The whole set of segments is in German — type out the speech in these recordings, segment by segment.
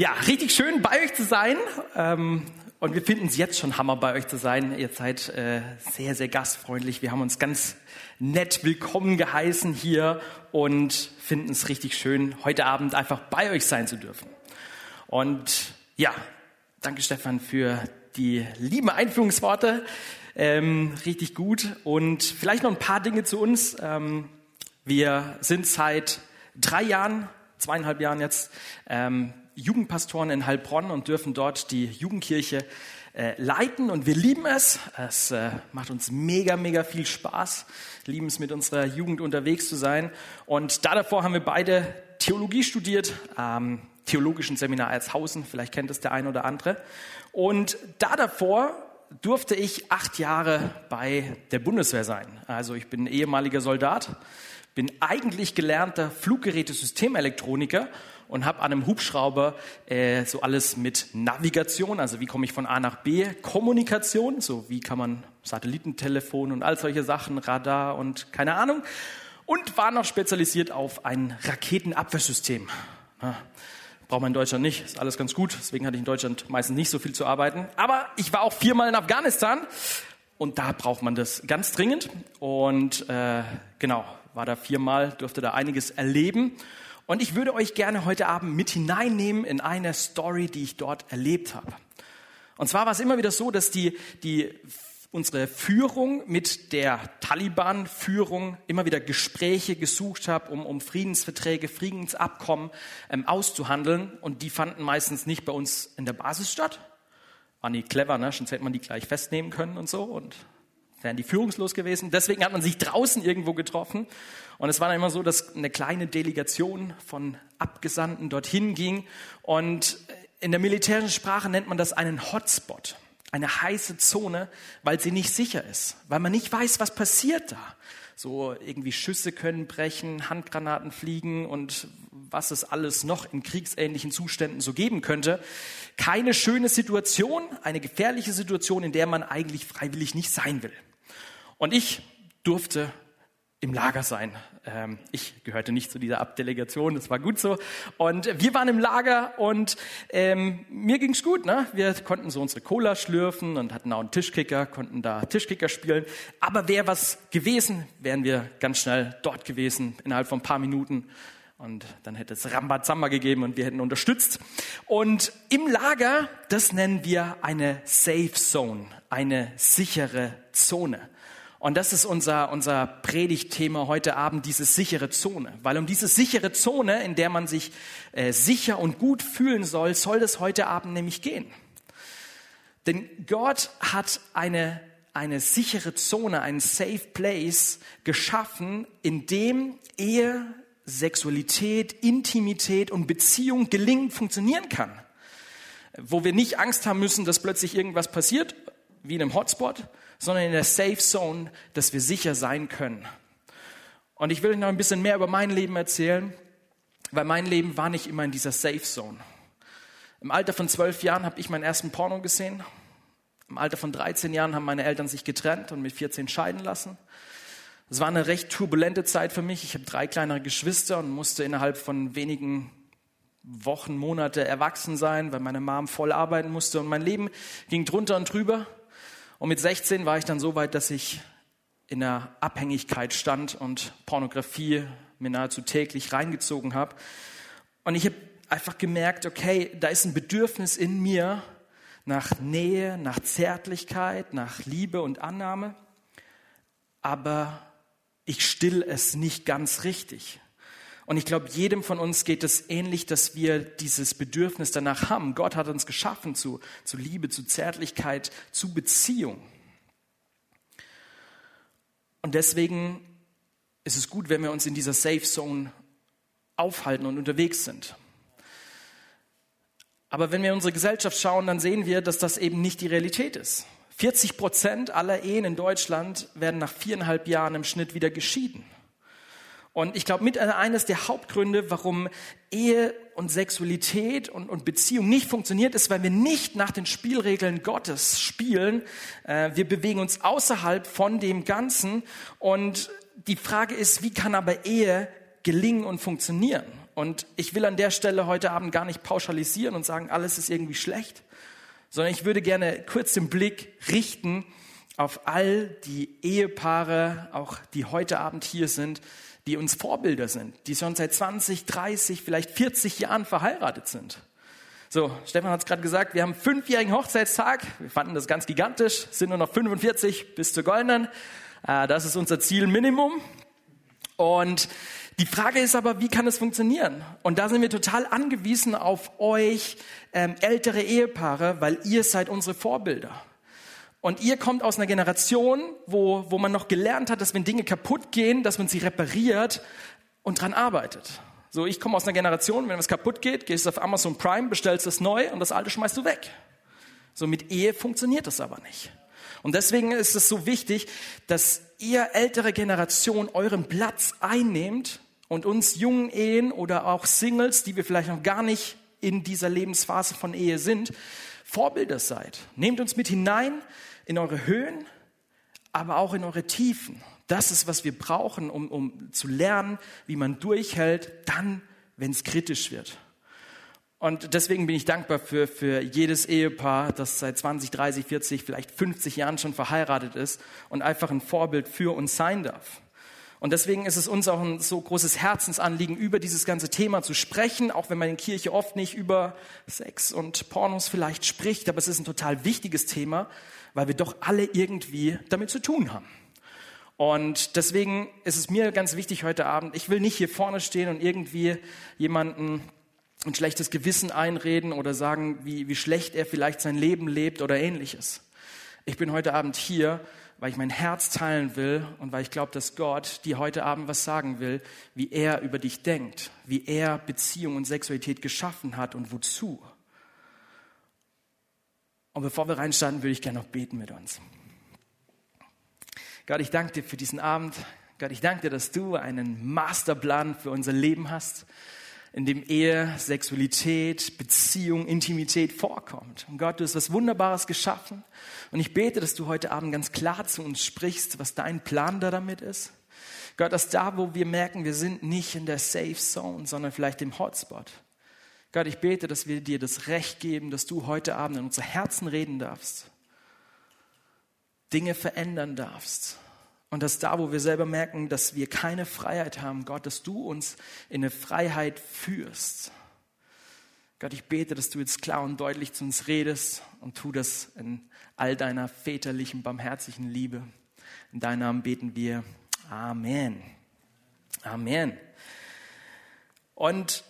Ja, richtig schön bei euch zu sein. Ähm, und wir finden es jetzt schon Hammer, bei euch zu sein. Ihr seid äh, sehr, sehr gastfreundlich. Wir haben uns ganz nett willkommen geheißen hier und finden es richtig schön, heute Abend einfach bei euch sein zu dürfen. Und ja, danke Stefan für die lieben Einführungsworte. Ähm, richtig gut. Und vielleicht noch ein paar Dinge zu uns. Ähm, wir sind seit drei Jahren, zweieinhalb Jahren jetzt, ähm, Jugendpastoren in Heilbronn und dürfen dort die Jugendkirche äh, leiten und wir lieben es. Es äh, macht uns mega, mega viel Spaß, lieben es mit unserer Jugend unterwegs zu sein. Und da davor haben wir beide Theologie studiert, ähm, theologischen Seminar Erzhausen, vielleicht kennt es der eine oder andere. Und da davor durfte ich acht Jahre bei der Bundeswehr sein. Also ich bin ehemaliger Soldat, bin eigentlich gelernter Fluggerätesystemelektroniker und habe an einem Hubschrauber äh, so alles mit Navigation, also wie komme ich von A nach B, Kommunikation, so wie kann man Satellitentelefon und all solche Sachen, Radar und keine Ahnung. Und war noch spezialisiert auf ein Raketenabwehrsystem. Ja, braucht man in Deutschland nicht, ist alles ganz gut. Deswegen hatte ich in Deutschland meistens nicht so viel zu arbeiten. Aber ich war auch viermal in Afghanistan und da braucht man das ganz dringend. Und äh, genau, war da viermal, durfte da einiges erleben. Und ich würde euch gerne heute Abend mit hineinnehmen in eine Story, die ich dort erlebt habe. Und zwar war es immer wieder so, dass die, die, unsere Führung mit der Taliban-Führung immer wieder Gespräche gesucht hat, um, um Friedensverträge, Friedensabkommen ähm, auszuhandeln. Und die fanden meistens nicht bei uns in der Basis statt. War nicht clever, ne? Sonst hätte man die gleich festnehmen können und so. Und wären die führungslos gewesen. Deswegen hat man sich draußen irgendwo getroffen. Und es war dann immer so, dass eine kleine Delegation von Abgesandten dorthin ging. Und in der militärischen Sprache nennt man das einen Hotspot, eine heiße Zone, weil sie nicht sicher ist, weil man nicht weiß, was passiert da. So irgendwie Schüsse können brechen, Handgranaten fliegen und was es alles noch in kriegsähnlichen Zuständen so geben könnte. Keine schöne Situation, eine gefährliche Situation, in der man eigentlich freiwillig nicht sein will. Und ich durfte im Lager sein. Ähm, ich gehörte nicht zu dieser Abdelegation, das war gut so. Und wir waren im Lager und ähm, mir ging's gut. Ne? Wir konnten so unsere Cola schlürfen und hatten auch einen Tischkicker, konnten da Tischkicker spielen. Aber wäre was gewesen, wären wir ganz schnell dort gewesen, innerhalb von ein paar Minuten. Und dann hätte es Rambazamba gegeben und wir hätten unterstützt. Und im Lager, das nennen wir eine Safe Zone, eine sichere Zone. Und das ist unser, unser Predigtthema heute Abend, diese sichere Zone. Weil um diese sichere Zone, in der man sich äh, sicher und gut fühlen soll, soll es heute Abend nämlich gehen. Denn Gott hat eine, eine sichere Zone, einen Safe Place geschaffen, in dem Ehe, Sexualität, Intimität und Beziehung gelingend funktionieren kann. Wo wir nicht Angst haben müssen, dass plötzlich irgendwas passiert, wie in einem Hotspot, sondern in der Safe Zone, dass wir sicher sein können. Und ich will euch noch ein bisschen mehr über mein Leben erzählen, weil mein Leben war nicht immer in dieser Safe Zone. Im Alter von zwölf Jahren habe ich meinen ersten Porno gesehen. Im Alter von 13 Jahren haben meine Eltern sich getrennt und mit 14 scheiden lassen. Es war eine recht turbulente Zeit für mich. Ich habe drei kleinere Geschwister und musste innerhalb von wenigen Wochen, Monate erwachsen sein, weil meine Mom voll arbeiten musste und mein Leben ging drunter und drüber. Und mit 16 war ich dann so weit, dass ich in der Abhängigkeit stand und Pornografie mir nahezu täglich reingezogen habe. Und ich habe einfach gemerkt, okay, da ist ein Bedürfnis in mir nach Nähe, nach Zärtlichkeit, nach Liebe und Annahme, aber ich still es nicht ganz richtig. Und ich glaube, jedem von uns geht es ähnlich, dass wir dieses Bedürfnis danach haben. Gott hat uns geschaffen zu, zu Liebe, zu Zärtlichkeit, zu Beziehung. Und deswegen ist es gut, wenn wir uns in dieser Safe Zone aufhalten und unterwegs sind. Aber wenn wir in unsere Gesellschaft schauen, dann sehen wir, dass das eben nicht die Realität ist. 40 Prozent aller Ehen in Deutschland werden nach viereinhalb Jahren im Schnitt wieder geschieden. Und ich glaube, mit eines der Hauptgründe, warum Ehe und Sexualität und, und Beziehung nicht funktioniert, ist, weil wir nicht nach den Spielregeln Gottes spielen. Äh, wir bewegen uns außerhalb von dem Ganzen. Und die Frage ist, wie kann aber Ehe gelingen und funktionieren? Und ich will an der Stelle heute Abend gar nicht pauschalisieren und sagen, alles ist irgendwie schlecht, sondern ich würde gerne kurz den Blick richten auf all die Ehepaare, auch die heute Abend hier sind, die uns Vorbilder sind, die schon seit 20, 30, vielleicht 40 Jahren verheiratet sind. So, Stefan hat es gerade gesagt, wir haben fünfjährigen Hochzeitstag. Wir fanden das ganz gigantisch, sind nur noch 45 bis zur Goldenen. Äh, das ist unser Ziel Minimum. Und die Frage ist aber, wie kann es funktionieren? Und da sind wir total angewiesen auf euch ähm, ältere Ehepaare, weil ihr seid unsere Vorbilder. Und ihr kommt aus einer Generation, wo, wo man noch gelernt hat, dass wenn Dinge kaputt gehen, dass man sie repariert und dran arbeitet. So, ich komme aus einer Generation, wenn was kaputt geht, gehst du auf Amazon Prime, bestellst es neu und das alte schmeißt du weg. So, mit Ehe funktioniert das aber nicht. Und deswegen ist es so wichtig, dass ihr ältere Generation euren Platz einnehmt und uns jungen Ehen oder auch Singles, die wir vielleicht noch gar nicht in dieser Lebensphase von Ehe sind, Vorbilder seid. Nehmt uns mit hinein in eure Höhen, aber auch in eure Tiefen. Das ist, was wir brauchen, um, um zu lernen, wie man durchhält, dann, wenn es kritisch wird. Und deswegen bin ich dankbar für, für jedes Ehepaar, das seit 20, 30, 40, vielleicht 50 Jahren schon verheiratet ist und einfach ein Vorbild für uns sein darf. Und deswegen ist es uns auch ein so großes Herzensanliegen, über dieses ganze Thema zu sprechen, auch wenn man in Kirche oft nicht über Sex und Pornos vielleicht spricht, aber es ist ein total wichtiges Thema, weil wir doch alle irgendwie damit zu tun haben. Und deswegen ist es mir ganz wichtig heute Abend, ich will nicht hier vorne stehen und irgendwie jemanden ein schlechtes Gewissen einreden oder sagen, wie, wie schlecht er vielleicht sein Leben lebt oder ähnliches. Ich bin heute Abend hier, weil ich mein Herz teilen will und weil ich glaube, dass Gott dir heute Abend was sagen will, wie er über dich denkt, wie er Beziehung und Sexualität geschaffen hat und wozu. Und bevor wir reinstarten, würde ich gerne noch beten mit uns. Gott, ich danke dir für diesen Abend. Gott, ich danke dir, dass du einen Masterplan für unser Leben hast, in dem Ehe, Sexualität, Beziehung, Intimität vorkommt. Und Gott, du hast was Wunderbares geschaffen. Und ich bete, dass du heute Abend ganz klar zu uns sprichst, was dein Plan da damit ist. Gott, dass da, wo wir merken, wir sind nicht in der Safe Zone, sondern vielleicht im Hotspot, Gott, ich bete, dass wir dir das Recht geben, dass du heute Abend in unser Herzen reden darfst, Dinge verändern darfst. Und dass da, wo wir selber merken, dass wir keine Freiheit haben, Gott, dass du uns in eine Freiheit führst. Gott, ich bete, dass du jetzt klar und deutlich zu uns redest und tu das in all deiner väterlichen, barmherzigen Liebe. In deinem Namen beten wir. Amen. Amen. Und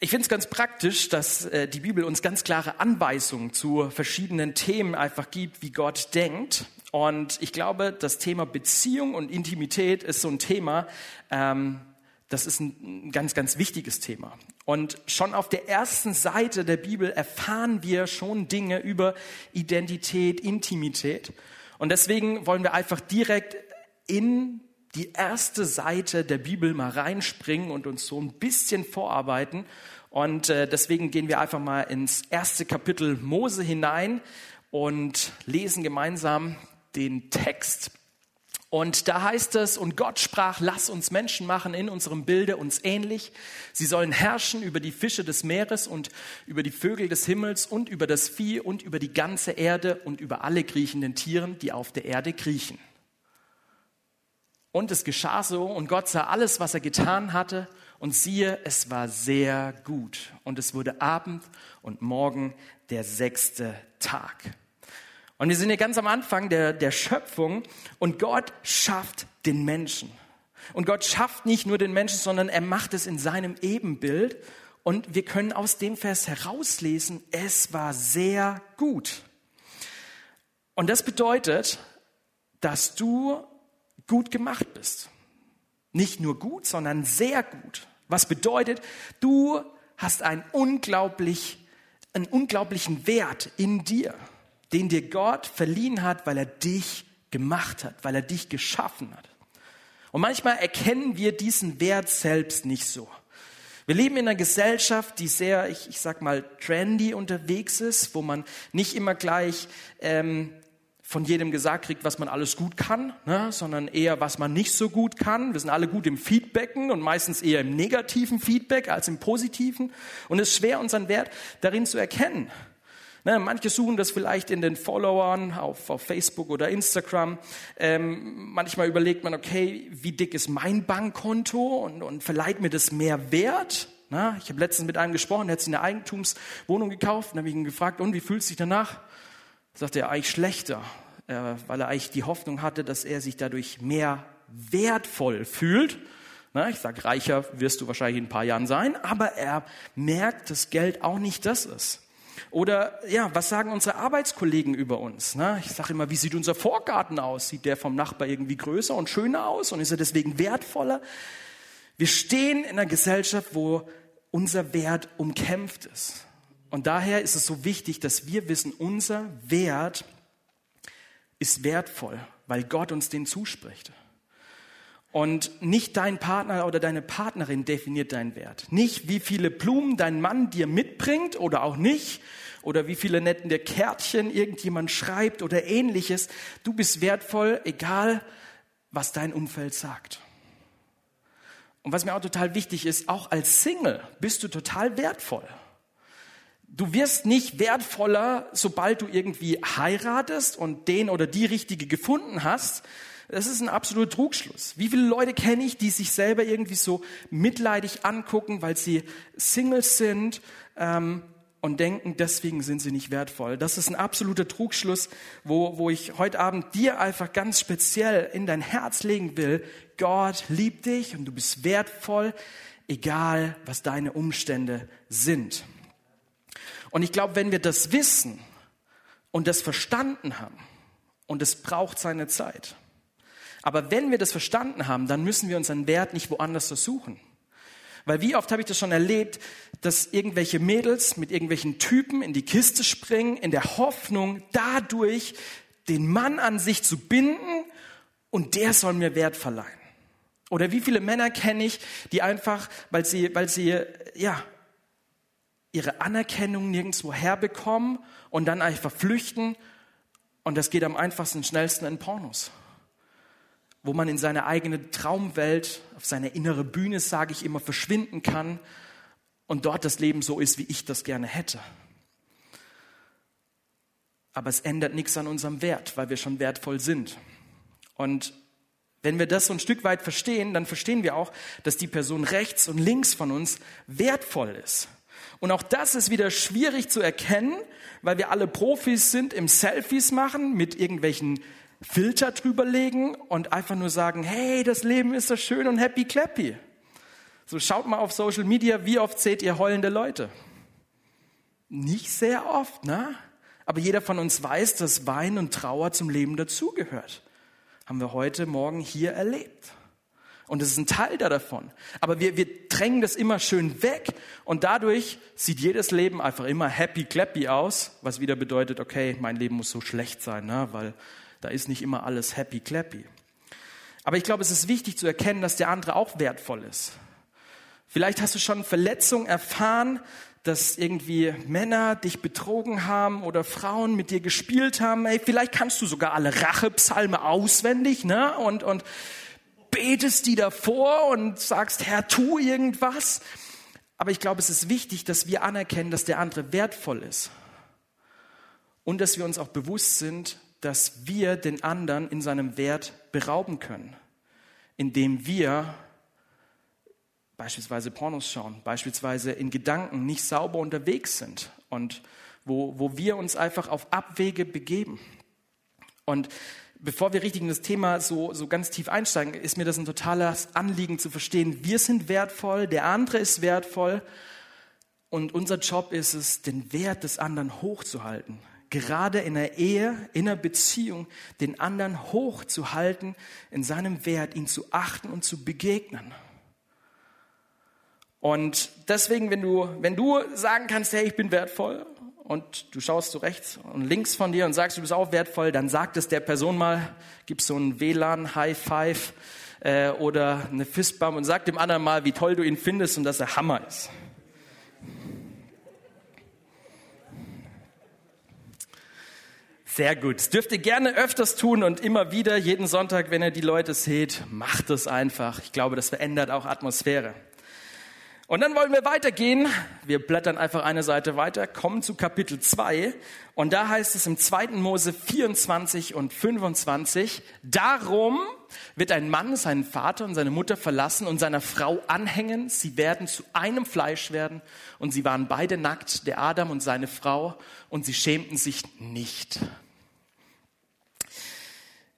ich finde es ganz praktisch, dass äh, die Bibel uns ganz klare Anweisungen zu verschiedenen Themen einfach gibt, wie Gott denkt. Und ich glaube, das Thema Beziehung und Intimität ist so ein Thema, ähm, das ist ein ganz, ganz wichtiges Thema. Und schon auf der ersten Seite der Bibel erfahren wir schon Dinge über Identität, Intimität. Und deswegen wollen wir einfach direkt in die erste Seite der Bibel mal reinspringen und uns so ein bisschen vorarbeiten und äh, deswegen gehen wir einfach mal ins erste Kapitel Mose hinein und lesen gemeinsam den Text. Und da heißt es, und Gott sprach, lass uns Menschen machen in unserem Bilde uns ähnlich. Sie sollen herrschen über die Fische des Meeres und über die Vögel des Himmels und über das Vieh und über die ganze Erde und über alle kriechenden Tieren, die auf der Erde kriechen. Und es geschah so, und Gott sah alles, was er getan hatte, und siehe, es war sehr gut. Und es wurde Abend und Morgen der sechste Tag. Und wir sind hier ganz am Anfang der, der Schöpfung und Gott schafft den Menschen. Und Gott schafft nicht nur den Menschen, sondern er macht es in seinem Ebenbild. Und wir können aus dem Vers herauslesen, es war sehr gut. Und das bedeutet, dass du gut gemacht bist. Nicht nur gut, sondern sehr gut. Was bedeutet, du hast einen, unglaublich, einen unglaublichen Wert in dir, den dir Gott verliehen hat, weil er dich gemacht hat, weil er dich geschaffen hat. Und manchmal erkennen wir diesen Wert selbst nicht so. Wir leben in einer Gesellschaft, die sehr, ich, ich sag mal, trendy unterwegs ist, wo man nicht immer gleich ähm, von jedem gesagt kriegt, was man alles gut kann, ne, sondern eher, was man nicht so gut kann. Wir sind alle gut im Feedbacken und meistens eher im negativen Feedback als im positiven. Und es ist schwer, unseren Wert darin zu erkennen. Ne, manche suchen das vielleicht in den Followern auf, auf Facebook oder Instagram. Ähm, manchmal überlegt man, okay, wie dick ist mein Bankkonto und, und verleiht mir das mehr Wert? Na, ich habe letztens mit einem gesprochen, der hat sich eine Eigentumswohnung gekauft und habe ihn gefragt, und wie fühlt es sich danach? Sagt er eigentlich schlechter, äh, weil er eigentlich die Hoffnung hatte, dass er sich dadurch mehr wertvoll fühlt. Ich sage, reicher wirst du wahrscheinlich in ein paar Jahren sein, aber er merkt, dass Geld auch nicht das ist. Oder ja, was sagen unsere Arbeitskollegen über uns? Ich sage immer, wie sieht unser Vorgarten aus? Sieht der vom Nachbar irgendwie größer und schöner aus und ist er deswegen wertvoller? Wir stehen in einer Gesellschaft, wo unser Wert umkämpft ist. Und daher ist es so wichtig, dass wir wissen, unser Wert ist wertvoll, weil Gott uns den zuspricht. Und nicht dein Partner oder deine Partnerin definiert deinen Wert. Nicht, wie viele Blumen dein Mann dir mitbringt oder auch nicht. Oder wie viele netten der Kärtchen irgendjemand schreibt oder ähnliches. Du bist wertvoll, egal was dein Umfeld sagt. Und was mir auch total wichtig ist, auch als Single bist du total wertvoll. Du wirst nicht wertvoller, sobald du irgendwie heiratest und den oder die richtige gefunden hast. Das ist ein absoluter Trugschluss. Wie viele Leute kenne ich, die sich selber irgendwie so mitleidig angucken, weil sie Singles sind ähm, und denken, deswegen sind sie nicht wertvoll. Das ist ein absoluter Trugschluss, wo, wo ich heute Abend dir einfach ganz speziell in dein Herz legen will. Gott liebt dich und du bist wertvoll, egal was deine Umstände sind. Und ich glaube, wenn wir das wissen und das verstanden haben, und es braucht seine Zeit, aber wenn wir das verstanden haben, dann müssen wir unseren Wert nicht woanders suchen. Weil wie oft habe ich das schon erlebt, dass irgendwelche Mädels mit irgendwelchen Typen in die Kiste springen, in der Hoffnung, dadurch den Mann an sich zu binden und der soll mir Wert verleihen. Oder wie viele Männer kenne ich, die einfach, weil sie, weil sie, ja, ihre Anerkennung nirgendwo herbekommen und dann einfach flüchten. Und das geht am einfachsten, schnellsten in Pornos. Wo man in seine eigene Traumwelt, auf seine innere Bühne, sage ich immer, verschwinden kann und dort das Leben so ist, wie ich das gerne hätte. Aber es ändert nichts an unserem Wert, weil wir schon wertvoll sind. Und wenn wir das so ein Stück weit verstehen, dann verstehen wir auch, dass die Person rechts und links von uns wertvoll ist. Und auch das ist wieder schwierig zu erkennen, weil wir alle Profis sind im Selfies machen, mit irgendwelchen Filter drüberlegen und einfach nur sagen, hey, das Leben ist so schön und happy clappy. So schaut mal auf Social Media, wie oft seht ihr heulende Leute? Nicht sehr oft, ne? Aber jeder von uns weiß, dass Wein und Trauer zum Leben dazugehört. Haben wir heute Morgen hier erlebt. Und es ist ein Teil da davon. Aber wir, wir drängen das immer schön weg und dadurch sieht jedes Leben einfach immer happy clappy aus, was wieder bedeutet, okay, mein Leben muss so schlecht sein, ne? weil da ist nicht immer alles happy clappy. Aber ich glaube, es ist wichtig zu erkennen, dass der andere auch wertvoll ist. Vielleicht hast du schon Verletzungen erfahren, dass irgendwie Männer dich betrogen haben oder Frauen mit dir gespielt haben. Ey, vielleicht kannst du sogar alle Rachepsalme auswendig, ne? Und, und betest die davor und sagst, Herr, tu irgendwas. Aber ich glaube, es ist wichtig, dass wir anerkennen, dass der andere wertvoll ist. Und dass wir uns auch bewusst sind, dass wir den anderen in seinem Wert berauben können, indem wir beispielsweise Pornos schauen, beispielsweise in Gedanken nicht sauber unterwegs sind und wo, wo wir uns einfach auf Abwege begeben. Und bevor wir richtig in das Thema so, so ganz tief einsteigen, ist mir das ein totales Anliegen zu verstehen. Wir sind wertvoll, der andere ist wertvoll und unser Job ist es, den Wert des anderen hochzuhalten. Gerade in der Ehe, in einer Beziehung, den anderen hochzuhalten, in seinem Wert, ihn zu achten und zu begegnen. Und deswegen, wenn du, wenn du sagen kannst, hey, ich bin wertvoll, und du schaust so rechts und links von dir und sagst, du bist auch wertvoll, dann sag es der Person mal, gib so ein WLAN, High Five äh, oder eine Fistbump und sag dem anderen mal, wie toll du ihn findest und dass er Hammer ist. Sehr gut. Das dürft ihr gerne öfters tun und immer wieder, jeden Sonntag, wenn ihr die Leute seht, macht es einfach. Ich glaube, das verändert auch Atmosphäre. Und dann wollen wir weitergehen. Wir blättern einfach eine Seite weiter, kommen zu Kapitel 2. Und da heißt es im 2. Mose 24 und 25, darum wird ein Mann seinen Vater und seine Mutter verlassen und seiner Frau anhängen. Sie werden zu einem Fleisch werden. Und sie waren beide nackt, der Adam und seine Frau, und sie schämten sich nicht.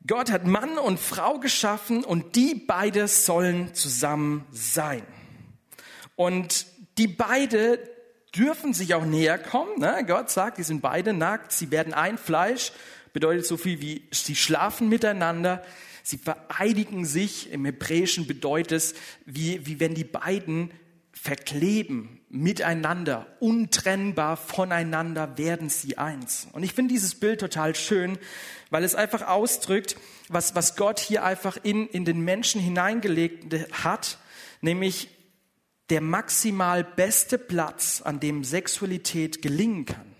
Gott hat Mann und Frau geschaffen und die beide sollen zusammen sein. Und die beide dürfen sich auch näher kommen. Ne? Gott sagt, die sind beide nackt, sie werden ein Fleisch, bedeutet so viel wie, sie schlafen miteinander, sie vereidigen sich. Im Hebräischen bedeutet es, wie, wie wenn die beiden verkleben miteinander, untrennbar voneinander werden sie eins. Und ich finde dieses Bild total schön, weil es einfach ausdrückt, was, was Gott hier einfach in, in den Menschen hineingelegt hat, nämlich der maximal beste Platz, an dem Sexualität gelingen kann.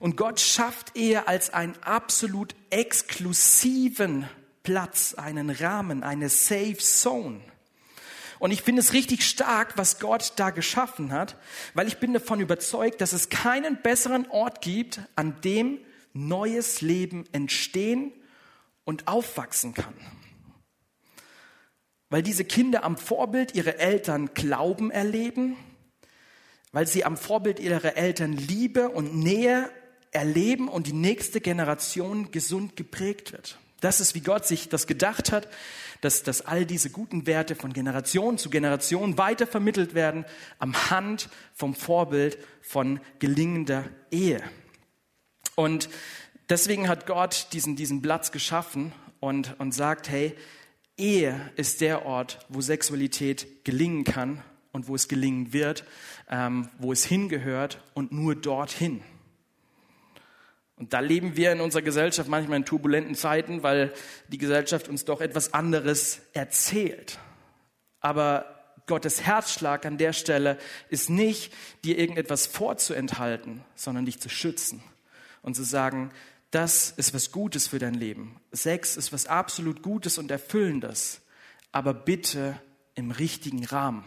Und Gott schafft Ehe als einen absolut exklusiven Platz, einen Rahmen, eine Safe Zone. Und ich finde es richtig stark, was Gott da geschaffen hat, weil ich bin davon überzeugt, dass es keinen besseren Ort gibt, an dem neues Leben entstehen und aufwachsen kann. Weil diese Kinder am Vorbild ihrer Eltern Glauben erleben, weil sie am Vorbild ihrer Eltern Liebe und Nähe erleben und die nächste Generation gesund geprägt wird. Das ist, wie Gott sich das gedacht hat, dass, dass all diese guten Werte von Generation zu Generation weiter vermittelt werden am Hand vom Vorbild von gelingender Ehe. Und deswegen hat Gott diesen, diesen Platz geschaffen und, und sagt, hey, Ehe ist der Ort, wo Sexualität gelingen kann und wo es gelingen wird, ähm, wo es hingehört und nur dorthin. Und da leben wir in unserer Gesellschaft manchmal in turbulenten Zeiten, weil die Gesellschaft uns doch etwas anderes erzählt. Aber Gottes Herzschlag an der Stelle ist nicht, dir irgendetwas vorzuenthalten, sondern dich zu schützen und zu sagen, das ist was Gutes für dein Leben. Sex ist was absolut Gutes und Erfüllendes, aber bitte im richtigen Rahmen.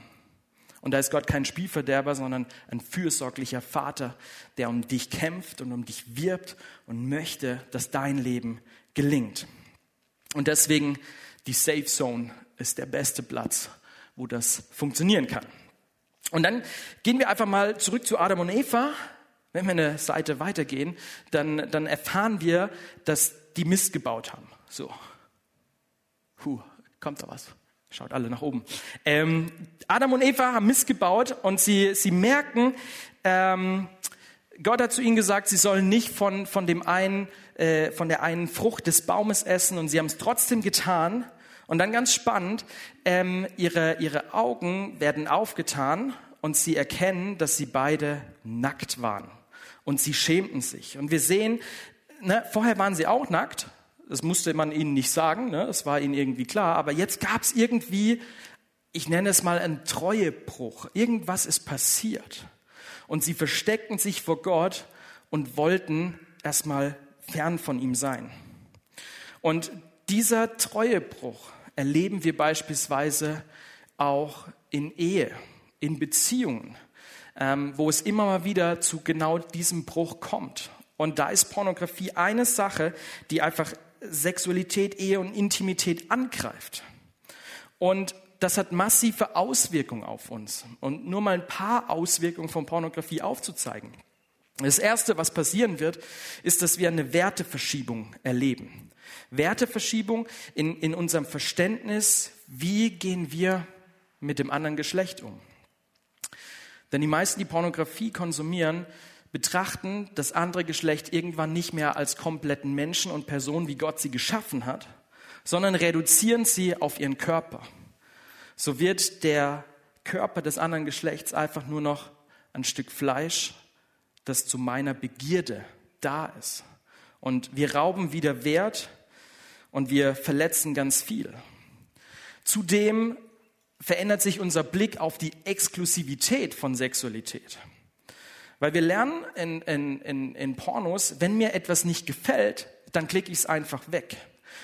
Und da ist Gott kein Spielverderber, sondern ein fürsorglicher Vater, der um dich kämpft und um dich wirbt und möchte, dass dein Leben gelingt. Und deswegen die Safe Zone ist der beste Platz, wo das funktionieren kann. Und dann gehen wir einfach mal zurück zu Adam und Eva. Wenn wir eine Seite weitergehen, dann, dann erfahren wir, dass die Mist gebaut haben. So. Puh, kommt da was? Schaut alle nach oben. Ähm, Adam und Eva haben Mist gebaut und sie, sie merken, ähm, Gott hat zu ihnen gesagt, sie sollen nicht von, von, dem einen, äh, von der einen Frucht des Baumes essen und sie haben es trotzdem getan. Und dann ganz spannend, ähm, ihre, ihre Augen werden aufgetan und sie erkennen, dass sie beide nackt waren. Und sie schämten sich. Und wir sehen, ne, vorher waren sie auch nackt, das musste man ihnen nicht sagen, ne? das war ihnen irgendwie klar. Aber jetzt gab es irgendwie, ich nenne es mal einen Treuebruch. Irgendwas ist passiert. Und sie versteckten sich vor Gott und wollten erstmal fern von ihm sein. Und dieser Treuebruch erleben wir beispielsweise auch in Ehe, in Beziehungen, ähm, wo es immer mal wieder zu genau diesem Bruch kommt. Und da ist Pornografie eine Sache, die einfach Sexualität, Ehe und Intimität angreift. Und das hat massive Auswirkungen auf uns. Und nur mal ein paar Auswirkungen von Pornografie aufzuzeigen. Das Erste, was passieren wird, ist, dass wir eine Werteverschiebung erleben. Werteverschiebung in, in unserem Verständnis, wie gehen wir mit dem anderen Geschlecht um. Denn die meisten, die Pornografie konsumieren, betrachten das andere Geschlecht irgendwann nicht mehr als kompletten Menschen und Personen, wie Gott sie geschaffen hat, sondern reduzieren sie auf ihren Körper. So wird der Körper des anderen Geschlechts einfach nur noch ein Stück Fleisch, das zu meiner Begierde da ist. Und wir rauben wieder Wert und wir verletzen ganz viel. Zudem verändert sich unser Blick auf die Exklusivität von Sexualität. Weil wir lernen in, in, in, in Pornos, wenn mir etwas nicht gefällt, dann klicke ich es einfach weg.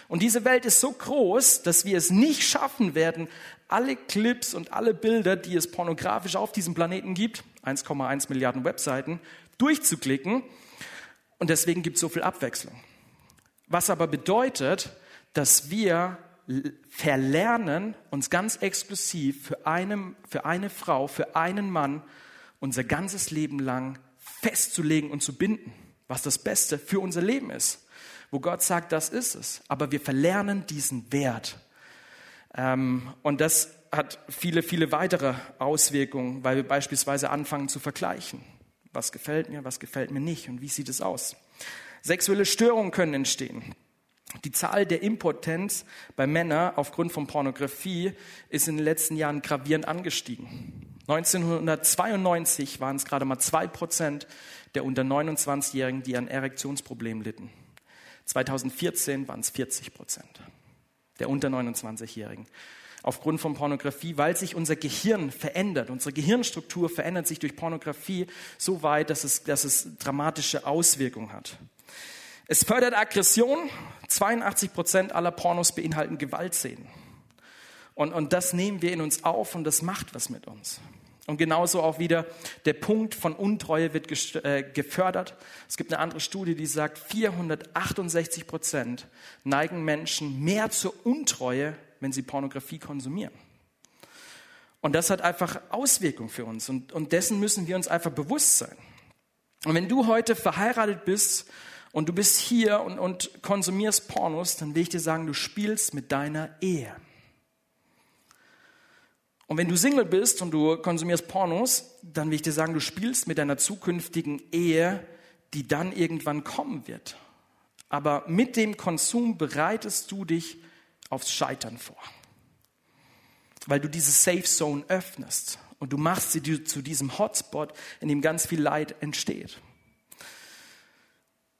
Und diese Welt ist so groß, dass wir es nicht schaffen werden, alle Clips und alle Bilder, die es pornografisch auf diesem Planeten gibt, 1,1 Milliarden Webseiten, durchzuklicken. Und deswegen gibt es so viel Abwechslung. Was aber bedeutet, dass wir verlernen, uns ganz exklusiv für eine, für eine Frau, für einen Mann unser ganzes Leben lang festzulegen und zu binden, was das Beste für unser Leben ist. Wo Gott sagt, das ist es. Aber wir verlernen diesen Wert. Ähm, und das hat viele, viele weitere Auswirkungen, weil wir beispielsweise anfangen zu vergleichen. Was gefällt mir, was gefällt mir nicht und wie sieht es aus? Sexuelle Störungen können entstehen. Die Zahl der Impotenz bei Männern aufgrund von Pornografie ist in den letzten Jahren gravierend angestiegen. 1992 waren es gerade mal zwei Prozent der unter 29-Jährigen, die an Erektionsproblemen litten. 2014 waren es 40 Prozent der unter 29-Jährigen. Aufgrund von Pornografie, weil sich unser Gehirn verändert. Unsere Gehirnstruktur verändert sich durch Pornografie so weit, dass es, dass es dramatische Auswirkungen hat. Es fördert Aggression. 82 Prozent aller Pornos beinhalten Gewaltszenen. Und, und das nehmen wir in uns auf und das macht was mit uns. Und genauso auch wieder der Punkt von Untreue wird äh, gefördert. Es gibt eine andere Studie, die sagt, 468 Prozent neigen Menschen mehr zur Untreue, wenn sie Pornografie konsumieren. Und das hat einfach Auswirkungen für uns. Und, und dessen müssen wir uns einfach bewusst sein. Und wenn du heute verheiratet bist und du bist hier und, und konsumierst Pornos, dann will ich dir sagen, du spielst mit deiner Ehe. Und wenn du Single bist und du konsumierst Pornos, dann will ich dir sagen, du spielst mit deiner zukünftigen Ehe, die dann irgendwann kommen wird. Aber mit dem Konsum bereitest du dich aufs Scheitern vor. Weil du diese Safe Zone öffnest und du machst sie zu diesem Hotspot, in dem ganz viel Leid entsteht.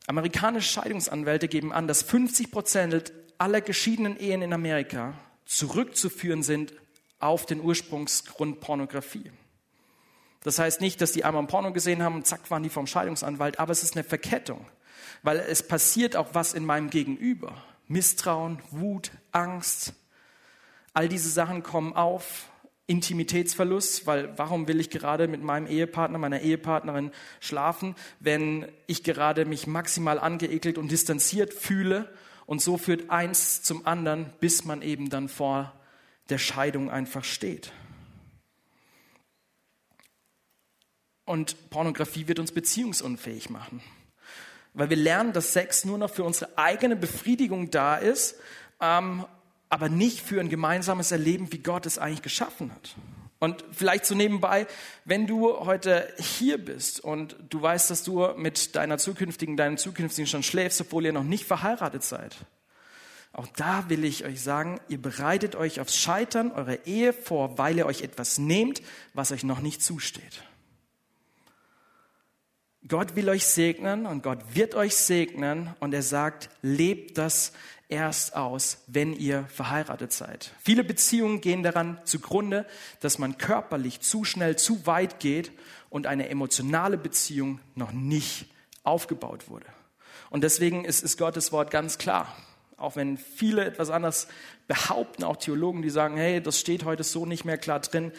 Amerikanische Scheidungsanwälte geben an, dass 50 Prozent aller geschiedenen Ehen in Amerika zurückzuführen sind auf den Ursprungsgrund Pornografie. Das heißt nicht, dass die einmal ein Porno gesehen haben und zack waren die vom Scheidungsanwalt, aber es ist eine Verkettung, weil es passiert auch was in meinem Gegenüber. Misstrauen, Wut, Angst, all diese Sachen kommen auf. Intimitätsverlust, weil warum will ich gerade mit meinem Ehepartner, meiner Ehepartnerin schlafen, wenn ich gerade mich maximal angeekelt und distanziert fühle und so führt eins zum anderen, bis man eben dann vor der Scheidung einfach steht. Und Pornografie wird uns beziehungsunfähig machen. Weil wir lernen, dass Sex nur noch für unsere eigene Befriedigung da ist, ähm, aber nicht für ein gemeinsames Erleben, wie Gott es eigentlich geschaffen hat. Und vielleicht so nebenbei, wenn du heute hier bist und du weißt, dass du mit deiner zukünftigen, deinem zukünftigen schon schläfst, obwohl ihr noch nicht verheiratet seid, auch da will ich euch sagen, ihr bereitet euch aufs Scheitern eurer Ehe vor, weil ihr euch etwas nehmt, was euch noch nicht zusteht. Gott will euch segnen und Gott wird euch segnen und er sagt, lebt das erst aus, wenn ihr verheiratet seid. Viele Beziehungen gehen daran zugrunde, dass man körperlich zu schnell zu weit geht und eine emotionale Beziehung noch nicht aufgebaut wurde. Und deswegen ist, ist Gottes Wort ganz klar auch wenn viele etwas anderes behaupten, auch Theologen, die sagen, hey, das steht heute so nicht mehr klar drin.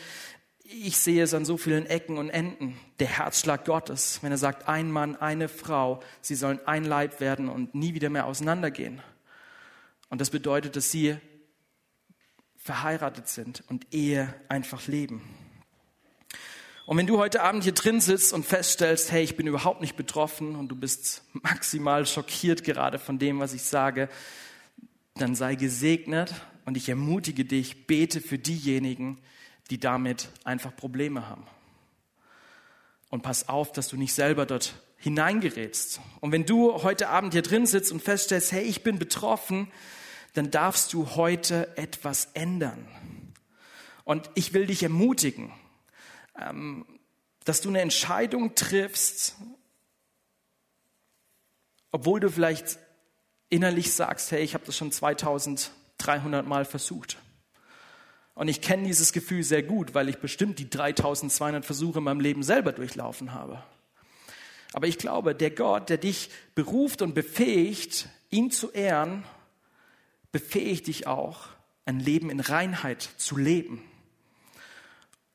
Ich sehe es an so vielen Ecken und Enden, der Herzschlag Gottes, wenn er sagt, ein Mann, eine Frau, sie sollen ein Leib werden und nie wieder mehr auseinandergehen. Und das bedeutet, dass sie verheiratet sind und Ehe einfach leben. Und wenn du heute Abend hier drin sitzt und feststellst, hey, ich bin überhaupt nicht betroffen und du bist maximal schockiert gerade von dem, was ich sage, dann sei gesegnet und ich ermutige dich, bete für diejenigen, die damit einfach Probleme haben. Und pass auf, dass du nicht selber dort hineingerätst. Und wenn du heute Abend hier drin sitzt und feststellst, hey, ich bin betroffen, dann darfst du heute etwas ändern. Und ich will dich ermutigen, ähm, dass du eine Entscheidung triffst, obwohl du vielleicht innerlich sagst, hey, ich habe das schon 2300 Mal versucht. Und ich kenne dieses Gefühl sehr gut, weil ich bestimmt die 3200 Versuche in meinem Leben selber durchlaufen habe. Aber ich glaube, der Gott, der dich beruft und befähigt, ihn zu ehren, befähigt dich auch, ein Leben in Reinheit zu leben.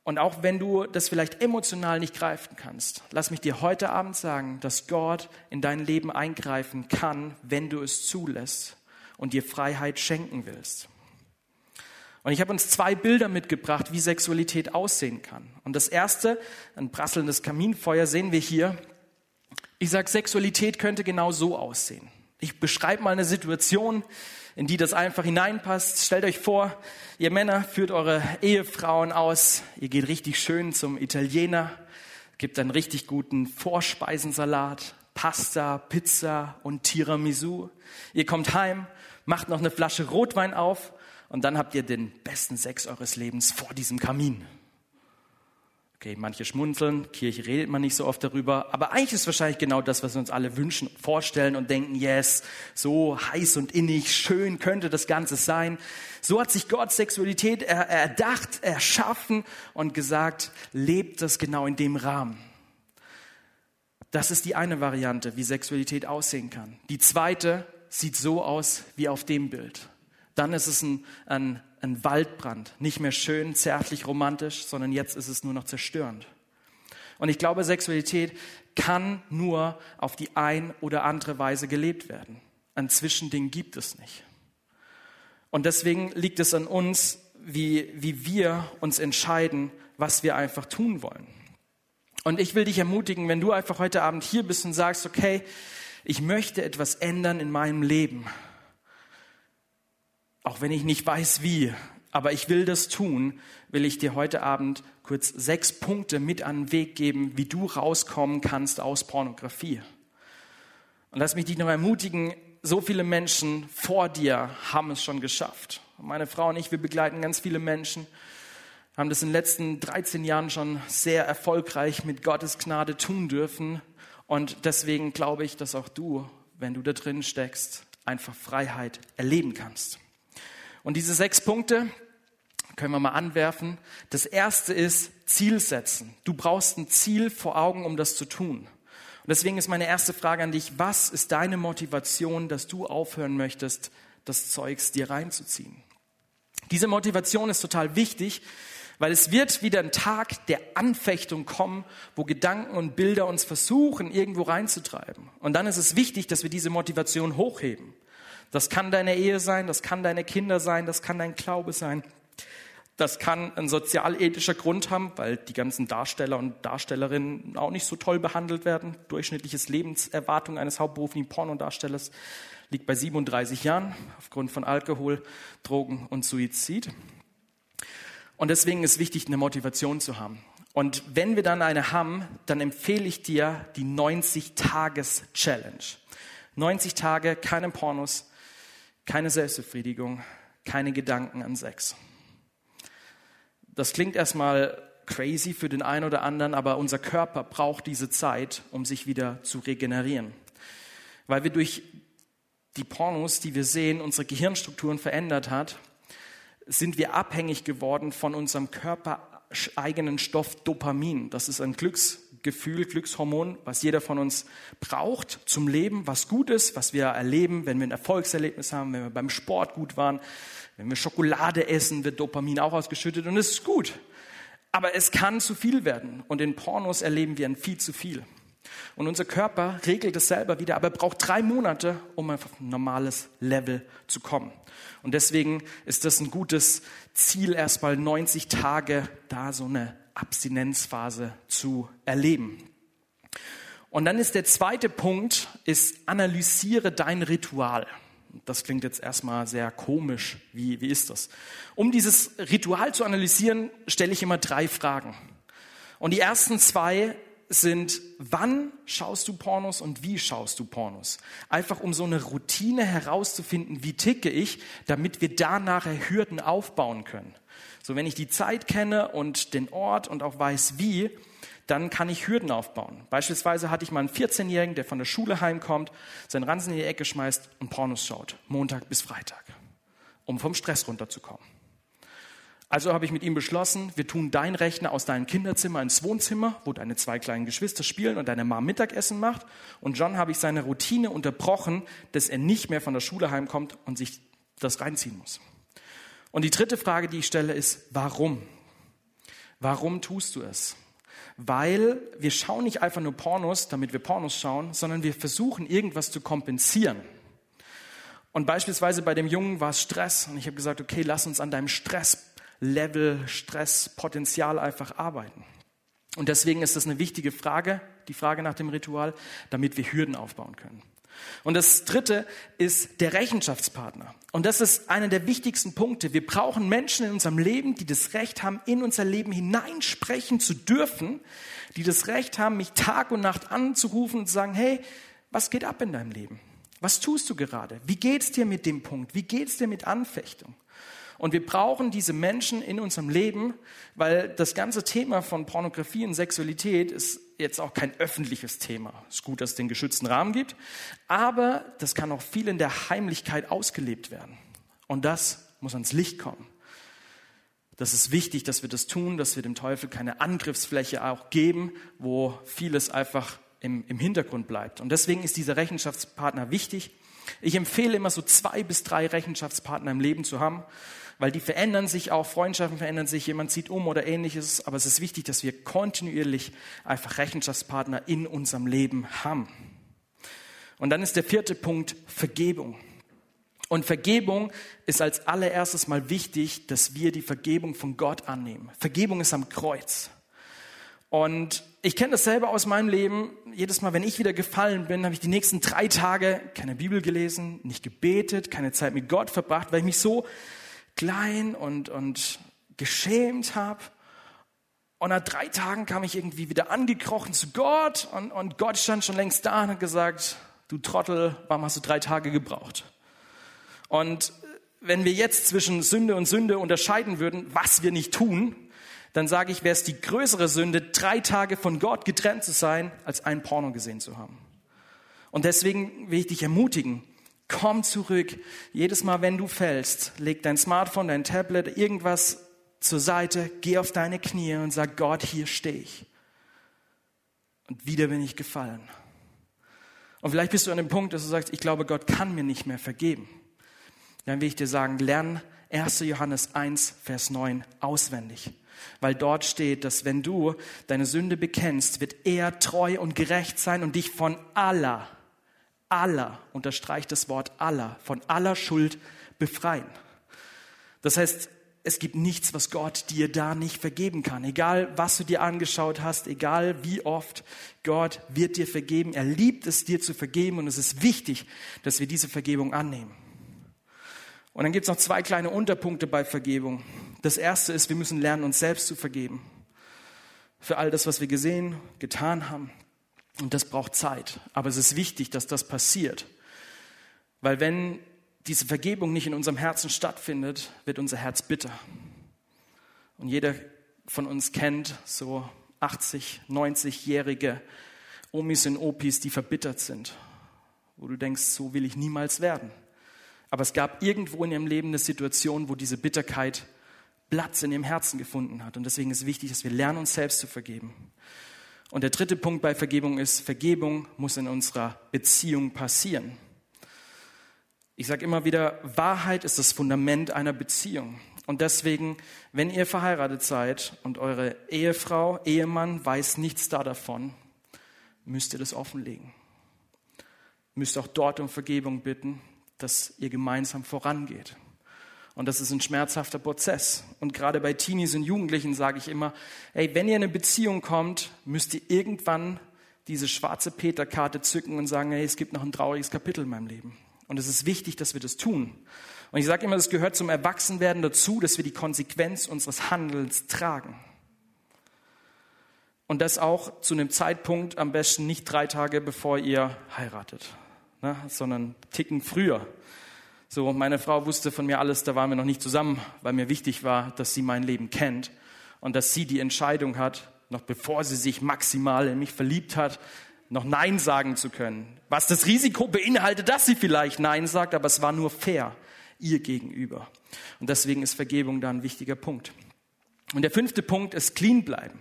Und auch wenn du das vielleicht emotional nicht greifen kannst, lass mich dir heute Abend sagen, dass Gott in dein Leben eingreifen kann, wenn du es zulässt und dir Freiheit schenken willst. Und ich habe uns zwei Bilder mitgebracht, wie Sexualität aussehen kann. Und das erste, ein prasselndes Kaminfeuer, sehen wir hier. Ich sage, Sexualität könnte genau so aussehen. Ich beschreibe mal eine Situation, in die das einfach hineinpasst. Stellt euch vor, ihr Männer führt eure Ehefrauen aus, ihr geht richtig schön zum Italiener, gibt einen richtig guten Vorspeisensalat, Pasta, Pizza und Tiramisu. Ihr kommt heim, macht noch eine Flasche Rotwein auf und dann habt ihr den besten Sex eures Lebens vor diesem Kamin. Okay, manche schmunzeln, Kirche redet man nicht so oft darüber, aber eigentlich ist wahrscheinlich genau das, was wir uns alle wünschen, vorstellen und denken, yes, so heiß und innig, schön könnte das Ganze sein. So hat sich Gott Sexualität erdacht, erschaffen und gesagt, lebt das genau in dem Rahmen. Das ist die eine Variante, wie Sexualität aussehen kann. Die zweite sieht so aus wie auf dem Bild. Dann ist es ein, ein ein Waldbrand. Nicht mehr schön, zärtlich, romantisch, sondern jetzt ist es nur noch zerstörend. Und ich glaube, Sexualität kann nur auf die ein oder andere Weise gelebt werden. Ein Zwischending gibt es nicht. Und deswegen liegt es an uns, wie, wie wir uns entscheiden, was wir einfach tun wollen. Und ich will dich ermutigen, wenn du einfach heute Abend hier bist und sagst, okay, ich möchte etwas ändern in meinem Leben auch wenn ich nicht weiß wie, aber ich will das tun, will ich dir heute Abend kurz sechs Punkte mit an den Weg geben, wie du rauskommen kannst aus Pornografie. Und lass mich dich noch ermutigen, so viele Menschen vor dir haben es schon geschafft. Meine Frau und ich, wir begleiten ganz viele Menschen, haben das in den letzten 13 Jahren schon sehr erfolgreich mit Gottes Gnade tun dürfen. Und deswegen glaube ich, dass auch du, wenn du da drin steckst, einfach Freiheit erleben kannst. Und diese sechs Punkte können wir mal anwerfen. Das erste ist Ziel setzen. Du brauchst ein Ziel vor Augen, um das zu tun. Und deswegen ist meine erste Frage an dich, was ist deine Motivation, dass du aufhören möchtest, das Zeugs dir reinzuziehen? Diese Motivation ist total wichtig, weil es wird wieder ein Tag der Anfechtung kommen, wo Gedanken und Bilder uns versuchen, irgendwo reinzutreiben. Und dann ist es wichtig, dass wir diese Motivation hochheben. Das kann deine Ehe sein, das kann deine Kinder sein, das kann dein Glaube sein. Das kann ein sozialethischer Grund haben, weil die ganzen Darsteller und Darstellerinnen auch nicht so toll behandelt werden. Durchschnittliches Lebenserwartung eines hauptberuflichen Pornodarstellers liegt bei 37 Jahren aufgrund von Alkohol, Drogen und Suizid. Und deswegen ist wichtig, eine Motivation zu haben. Und wenn wir dann eine haben, dann empfehle ich dir die 90-Tages-Challenge. 90 Tage, keine Pornos, keine Selbstbefriedigung, keine Gedanken an Sex. Das klingt erstmal crazy für den einen oder anderen, aber unser Körper braucht diese Zeit, um sich wieder zu regenerieren. Weil wir durch die Pornos, die wir sehen, unsere Gehirnstrukturen verändert hat, sind wir abhängig geworden von unserem körpereigenen Stoff Dopamin. Das ist ein Glücks Gefühl, Glückshormon, was jeder von uns braucht zum Leben, was gut ist, was wir erleben, wenn wir ein Erfolgserlebnis haben, wenn wir beim Sport gut waren, wenn wir Schokolade essen, wird Dopamin auch ausgeschüttet und es ist gut. Aber es kann zu viel werden und in Pornos erleben wir ein viel zu viel. Und unser Körper regelt es selber wieder, aber er braucht drei Monate, um auf ein normales Level zu kommen. Und deswegen ist das ein gutes Ziel, erstmal 90 Tage da so eine Abstinenzphase zu erleben. Und dann ist der zweite Punkt, ist analysiere dein Ritual. Das klingt jetzt erstmal sehr komisch. Wie, wie ist das? Um dieses Ritual zu analysieren, stelle ich immer drei Fragen. Und die ersten zwei sind, wann schaust du Pornos und wie schaust du Pornos? Einfach um so eine Routine herauszufinden, wie ticke ich, damit wir da nachher Hürden aufbauen können. So, wenn ich die Zeit kenne und den Ort und auch weiß wie, dann kann ich Hürden aufbauen. Beispielsweise hatte ich mal einen 14-Jährigen, der von der Schule heimkommt, seinen Ransen in die Ecke schmeißt und Pornos schaut, Montag bis Freitag, um vom Stress runterzukommen. Also habe ich mit ihm beschlossen, wir tun deinen Rechner aus deinem Kinderzimmer ins Wohnzimmer, wo deine zwei kleinen Geschwister spielen und deine Mom Mittagessen macht. Und John habe ich seine Routine unterbrochen, dass er nicht mehr von der Schule heimkommt und sich das reinziehen muss. Und die dritte Frage, die ich stelle, ist, warum? Warum tust du es? Weil wir schauen nicht einfach nur Pornos, damit wir Pornos schauen, sondern wir versuchen irgendwas zu kompensieren. Und beispielsweise bei dem Jungen war es Stress und ich habe gesagt, okay, lass uns an deinem Stresslevel, Stresspotenzial einfach arbeiten. Und deswegen ist das eine wichtige Frage, die Frage nach dem Ritual, damit wir Hürden aufbauen können. Und das dritte ist der Rechenschaftspartner. Und das ist einer der wichtigsten Punkte. Wir brauchen Menschen in unserem Leben, die das Recht haben, in unser Leben hineinsprechen zu dürfen, die das Recht haben, mich Tag und Nacht anzurufen und zu sagen, hey, was geht ab in deinem Leben? Was tust du gerade? Wie geht's dir mit dem Punkt? Wie geht's dir mit Anfechtung? Und wir brauchen diese Menschen in unserem Leben, weil das ganze Thema von Pornografie und Sexualität ist jetzt auch kein öffentliches Thema. Es ist gut, dass es den geschützten Rahmen gibt, aber das kann auch viel in der Heimlichkeit ausgelebt werden. Und das muss ans Licht kommen. Das ist wichtig, dass wir das tun, dass wir dem Teufel keine Angriffsfläche auch geben, wo vieles einfach im, im Hintergrund bleibt. Und deswegen ist dieser Rechenschaftspartner wichtig. Ich empfehle immer so zwei bis drei Rechenschaftspartner im Leben zu haben weil die verändern sich auch, Freundschaften verändern sich, jemand zieht um oder ähnliches. Aber es ist wichtig, dass wir kontinuierlich einfach Rechenschaftspartner in unserem Leben haben. Und dann ist der vierte Punkt Vergebung. Und Vergebung ist als allererstes mal wichtig, dass wir die Vergebung von Gott annehmen. Vergebung ist am Kreuz. Und ich kenne das selber aus meinem Leben. Jedes Mal, wenn ich wieder gefallen bin, habe ich die nächsten drei Tage keine Bibel gelesen, nicht gebetet, keine Zeit mit Gott verbracht, weil ich mich so klein und, und geschämt habe. Und nach drei Tagen kam ich irgendwie wieder angekrochen zu Gott und, und Gott stand schon längst da und hat gesagt, du Trottel, warum hast du drei Tage gebraucht? Und wenn wir jetzt zwischen Sünde und Sünde unterscheiden würden, was wir nicht tun, dann sage ich, wäre es die größere Sünde, drei Tage von Gott getrennt zu sein, als ein Porno gesehen zu haben. Und deswegen will ich dich ermutigen, Komm zurück. Jedes Mal, wenn du fällst, leg dein Smartphone, dein Tablet, irgendwas zur Seite, geh auf deine Knie und sag, Gott, hier stehe ich. Und wieder bin ich gefallen. Und vielleicht bist du an dem Punkt, dass du sagst, ich glaube, Gott kann mir nicht mehr vergeben. Dann will ich dir sagen, lern 1. Johannes 1, Vers 9 auswendig. Weil dort steht, dass wenn du deine Sünde bekennst, wird er treu und gerecht sein und dich von aller aller, unterstreicht das Wort aller, von aller Schuld befreien. Das heißt, es gibt nichts, was Gott dir da nicht vergeben kann. Egal, was du dir angeschaut hast, egal wie oft, Gott wird dir vergeben. Er liebt es, dir zu vergeben und es ist wichtig, dass wir diese Vergebung annehmen. Und dann gibt es noch zwei kleine Unterpunkte bei Vergebung. Das erste ist, wir müssen lernen, uns selbst zu vergeben. Für all das, was wir gesehen, getan haben. Und das braucht Zeit. Aber es ist wichtig, dass das passiert. Weil wenn diese Vergebung nicht in unserem Herzen stattfindet, wird unser Herz bitter. Und jeder von uns kennt so 80, 90-jährige Omis und Opis, die verbittert sind, wo du denkst, so will ich niemals werden. Aber es gab irgendwo in ihrem Leben eine Situation, wo diese Bitterkeit Platz in ihrem Herzen gefunden hat. Und deswegen ist wichtig, dass wir lernen, uns selbst zu vergeben. Und der dritte Punkt bei Vergebung ist, Vergebung muss in unserer Beziehung passieren. Ich sage immer wieder, Wahrheit ist das Fundament einer Beziehung. Und deswegen, wenn ihr verheiratet seid und eure Ehefrau, Ehemann weiß nichts da davon, müsst ihr das offenlegen. Müsst auch dort um Vergebung bitten, dass ihr gemeinsam vorangeht. Und das ist ein schmerzhafter Prozess. Und gerade bei Teenies und Jugendlichen sage ich immer, hey, wenn ihr in eine Beziehung kommt, müsst ihr irgendwann diese schwarze Peter-Karte zücken und sagen, hey, es gibt noch ein trauriges Kapitel in meinem Leben. Und es ist wichtig, dass wir das tun. Und ich sage immer, es gehört zum Erwachsenwerden dazu, dass wir die Konsequenz unseres Handelns tragen. Und das auch zu einem Zeitpunkt, am besten nicht drei Tage bevor ihr heiratet, ne, sondern ticken früher. So, meine Frau wusste von mir alles, da waren wir noch nicht zusammen, weil mir wichtig war, dass sie mein Leben kennt und dass sie die Entscheidung hat, noch bevor sie sich maximal in mich verliebt hat, noch Nein sagen zu können. Was das Risiko beinhaltet, dass sie vielleicht Nein sagt, aber es war nur fair ihr gegenüber. Und deswegen ist Vergebung da ein wichtiger Punkt. Und der fünfte Punkt ist clean bleiben.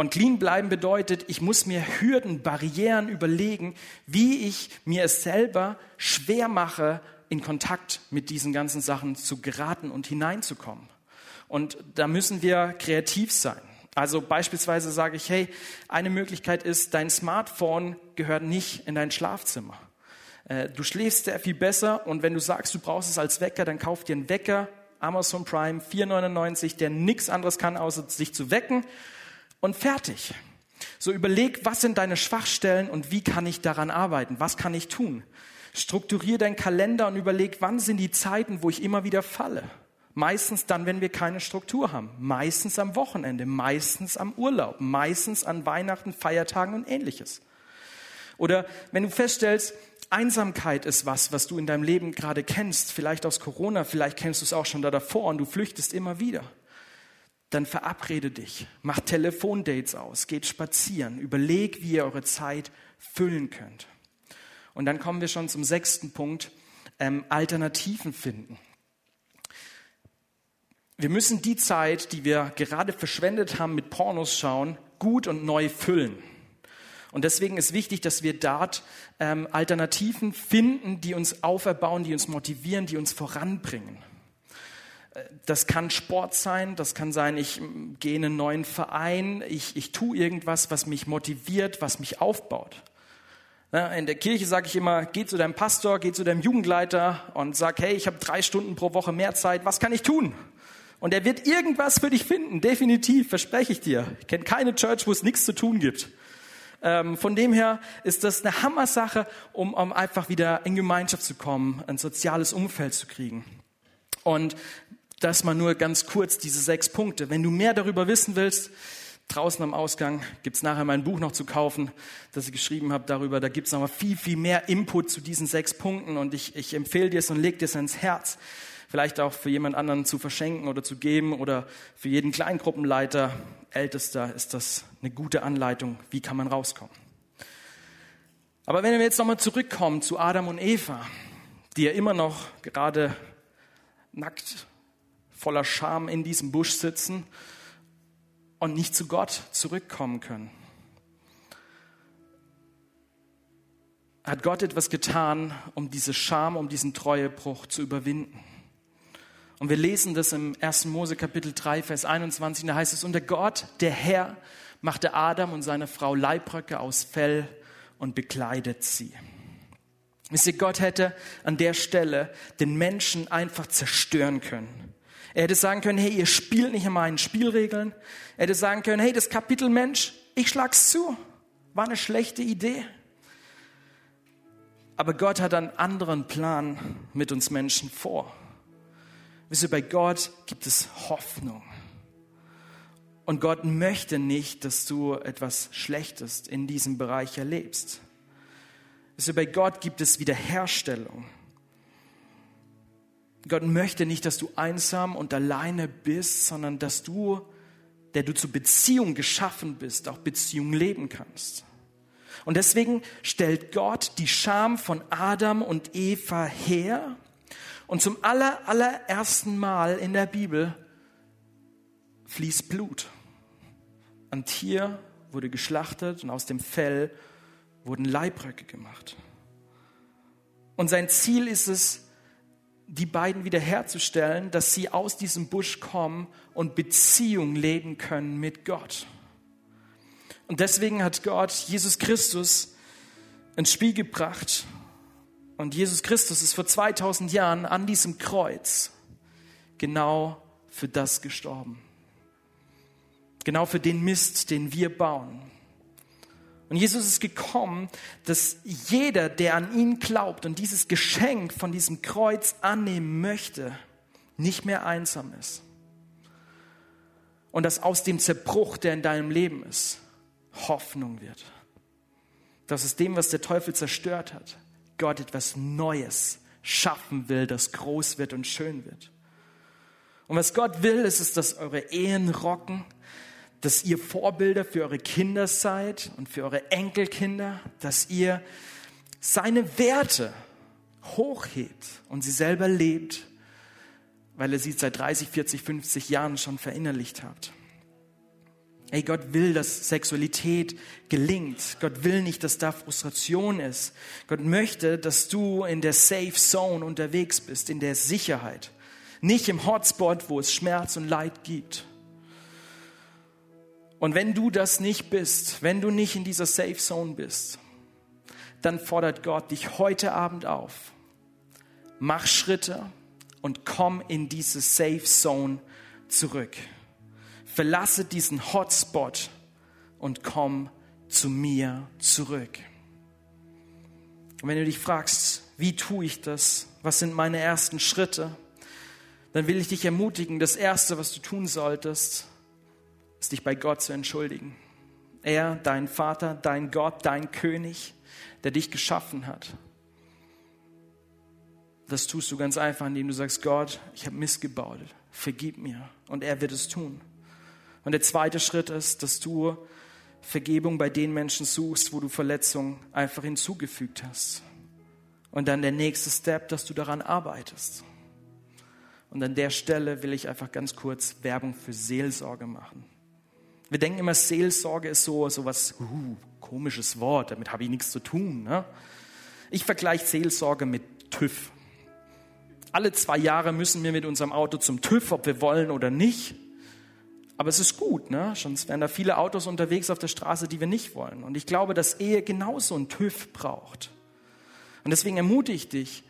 Und clean bleiben bedeutet, ich muss mir Hürden, Barrieren überlegen, wie ich mir es selber schwer mache, in Kontakt mit diesen ganzen Sachen zu geraten und hineinzukommen. Und da müssen wir kreativ sein. Also beispielsweise sage ich, hey, eine Möglichkeit ist, dein Smartphone gehört nicht in dein Schlafzimmer. Äh, du schläfst sehr viel besser und wenn du sagst, du brauchst es als Wecker, dann kauf dir einen Wecker, Amazon Prime 4,99, der nichts anderes kann, außer sich zu wecken und fertig. So überleg, was sind deine Schwachstellen und wie kann ich daran arbeiten? Was kann ich tun? Strukturier deinen Kalender und überleg, wann sind die Zeiten, wo ich immer wieder falle. Meistens dann, wenn wir keine Struktur haben. Meistens am Wochenende, meistens am Urlaub, meistens an Weihnachten, Feiertagen und ähnliches. Oder wenn du feststellst, Einsamkeit ist was, was du in deinem Leben gerade kennst, vielleicht aus Corona, vielleicht kennst du es auch schon da davor und du flüchtest immer wieder. Dann verabrede dich, mach Telefondates aus, geht spazieren, überleg, wie ihr eure Zeit füllen könnt. Und dann kommen wir schon zum sechsten Punkt, ähm, Alternativen finden. Wir müssen die Zeit, die wir gerade verschwendet haben mit Pornos schauen, gut und neu füllen. Und deswegen ist wichtig, dass wir dort ähm, Alternativen finden, die uns auferbauen, die uns motivieren, die uns voranbringen. Das kann Sport sein, das kann sein, ich gehe in einen neuen Verein, ich, ich tue irgendwas, was mich motiviert, was mich aufbaut. In der Kirche sage ich immer, geh zu deinem Pastor, geh zu deinem Jugendleiter und sag, hey, ich habe drei Stunden pro Woche mehr Zeit, was kann ich tun? Und er wird irgendwas für dich finden, definitiv, verspreche ich dir. Ich kenne keine Church, wo es nichts zu tun gibt. Ähm, von dem her ist das eine Hammersache, um, um einfach wieder in Gemeinschaft zu kommen, ein soziales Umfeld zu kriegen. Und das mal nur ganz kurz, diese sechs Punkte. Wenn du mehr darüber wissen willst, draußen am Ausgang gibt's nachher mein Buch noch zu kaufen, das ich geschrieben habe darüber. Da gibt's noch mal viel, viel mehr Input zu diesen sechs Punkten und ich, ich empfehle dir es und leg dir es ins Herz vielleicht auch für jemand anderen zu verschenken oder zu geben oder für jeden Kleingruppenleiter, Ältester ist das eine gute Anleitung, wie kann man rauskommen. Aber wenn wir jetzt nochmal zurückkommen zu Adam und Eva, die ja immer noch gerade nackt, voller Scham in diesem Busch sitzen und nicht zu Gott zurückkommen können. Hat Gott etwas getan, um diese Scham, um diesen Treuebruch zu überwinden? Und wir lesen das im 1. Mose Kapitel 3, Vers 21, da heißt es, und der Gott, der Herr, machte Adam und seine Frau Leibröcke aus Fell und bekleidet sie. Wisst ihr, Gott hätte an der Stelle den Menschen einfach zerstören können. Er hätte sagen können, hey, ihr spielt nicht in meinen Spielregeln. Er hätte sagen können, hey, das Kapitel Mensch, ich schlag's zu. War eine schlechte Idee. Aber Gott hat einen anderen Plan mit uns Menschen vor. Wisst ihr, bei Gott gibt es Hoffnung. Und Gott möchte nicht, dass du etwas Schlechtes in diesem Bereich erlebst. Wisst ihr, bei Gott gibt es Wiederherstellung. Gott möchte nicht, dass du einsam und alleine bist, sondern dass du, der du zur Beziehung geschaffen bist, auch Beziehung leben kannst. Und deswegen stellt Gott die Scham von Adam und Eva her und zum aller, allerersten Mal in der Bibel fließt Blut. Ein Tier wurde geschlachtet und aus dem Fell wurden Leibröcke gemacht. Und sein Ziel ist es, die beiden wiederherzustellen, dass sie aus diesem Busch kommen und Beziehung leben können mit Gott. Und deswegen hat Gott Jesus Christus ins Spiel gebracht und Jesus Christus ist vor 2000 Jahren an diesem Kreuz genau für das gestorben. Genau für den Mist, den wir bauen. Und Jesus ist gekommen, dass jeder, der an ihn glaubt und dieses Geschenk von diesem Kreuz annehmen möchte, nicht mehr einsam ist. Und dass aus dem Zerbruch, der in deinem Leben ist, Hoffnung wird. Dass es dem, was der Teufel zerstört hat, Gott etwas Neues schaffen will, das groß wird und schön wird. Und was Gott will, ist es, dass eure Ehen rocken, dass ihr Vorbilder für eure Kinder seid und für eure Enkelkinder, dass ihr seine Werte hochhebt und sie selber lebt, weil ihr sie seit 30, 40, 50 Jahren schon verinnerlicht habt. Ey, Gott will, dass Sexualität gelingt. Gott will nicht, dass da Frustration ist. Gott möchte, dass du in der Safe Zone unterwegs bist, in der Sicherheit. Nicht im Hotspot, wo es Schmerz und Leid gibt. Und wenn du das nicht bist, wenn du nicht in dieser Safe Zone bist, dann fordert Gott dich heute Abend auf. Mach Schritte und komm in diese Safe Zone zurück. Verlasse diesen Hotspot und komm zu mir zurück. Und wenn du dich fragst, wie tue ich das? Was sind meine ersten Schritte? Dann will ich dich ermutigen, das Erste, was du tun solltest, ist dich bei Gott zu entschuldigen. Er, dein Vater, dein Gott, dein König, der dich geschaffen hat. Das tust du ganz einfach, indem du sagst, Gott, ich habe missgebaut, vergib mir. Und er wird es tun. Und der zweite Schritt ist, dass du Vergebung bei den Menschen suchst, wo du Verletzungen einfach hinzugefügt hast. Und dann der nächste Step, dass du daran arbeitest. Und an der Stelle will ich einfach ganz kurz Werbung für Seelsorge machen. Wir denken immer, Seelsorge ist so, so was uh, komisches Wort, damit habe ich nichts zu tun. Ne? Ich vergleiche Seelsorge mit TÜV. Alle zwei Jahre müssen wir mit unserem Auto zum TÜV, ob wir wollen oder nicht. Aber es ist gut, ne? Sonst wären da viele Autos unterwegs auf der Straße, die wir nicht wollen. Und ich glaube, dass Ehe genauso einen TÜV braucht. Und deswegen ermutige ich dich,